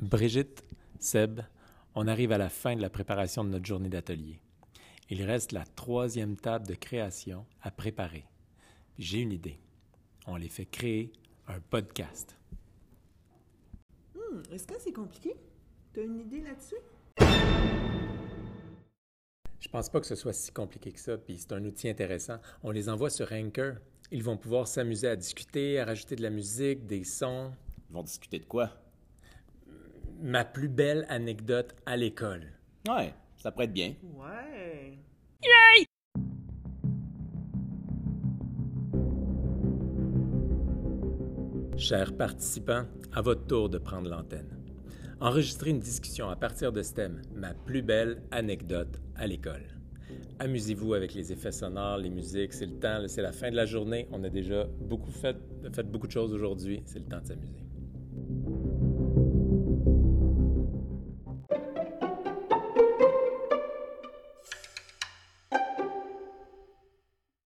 Brigitte, Seb, on arrive à la fin de la préparation de notre journée d'atelier. Il reste la troisième table de création à préparer. J'ai une idée. On les fait créer un podcast. Hmm, Est-ce que c'est compliqué? T'as une idée là-dessus? Je pense pas que ce soit si compliqué que ça, puis c'est un outil intéressant. On les envoie sur Anchor. Ils vont pouvoir s'amuser à discuter, à rajouter de la musique, des sons. Ils vont discuter de quoi? Ma plus belle anecdote à l'école. Ouais, ça pourrait être bien. Ouais. Chers participants, à votre tour de prendre l'antenne. Enregistrez une discussion à partir de ce thème, ma plus belle anecdote à l'école. Amusez-vous avec les effets sonores, les musiques, c'est le temps, c'est la fin de la journée. On a déjà beaucoup fait, fait beaucoup de choses aujourd'hui, c'est le temps de s'amuser.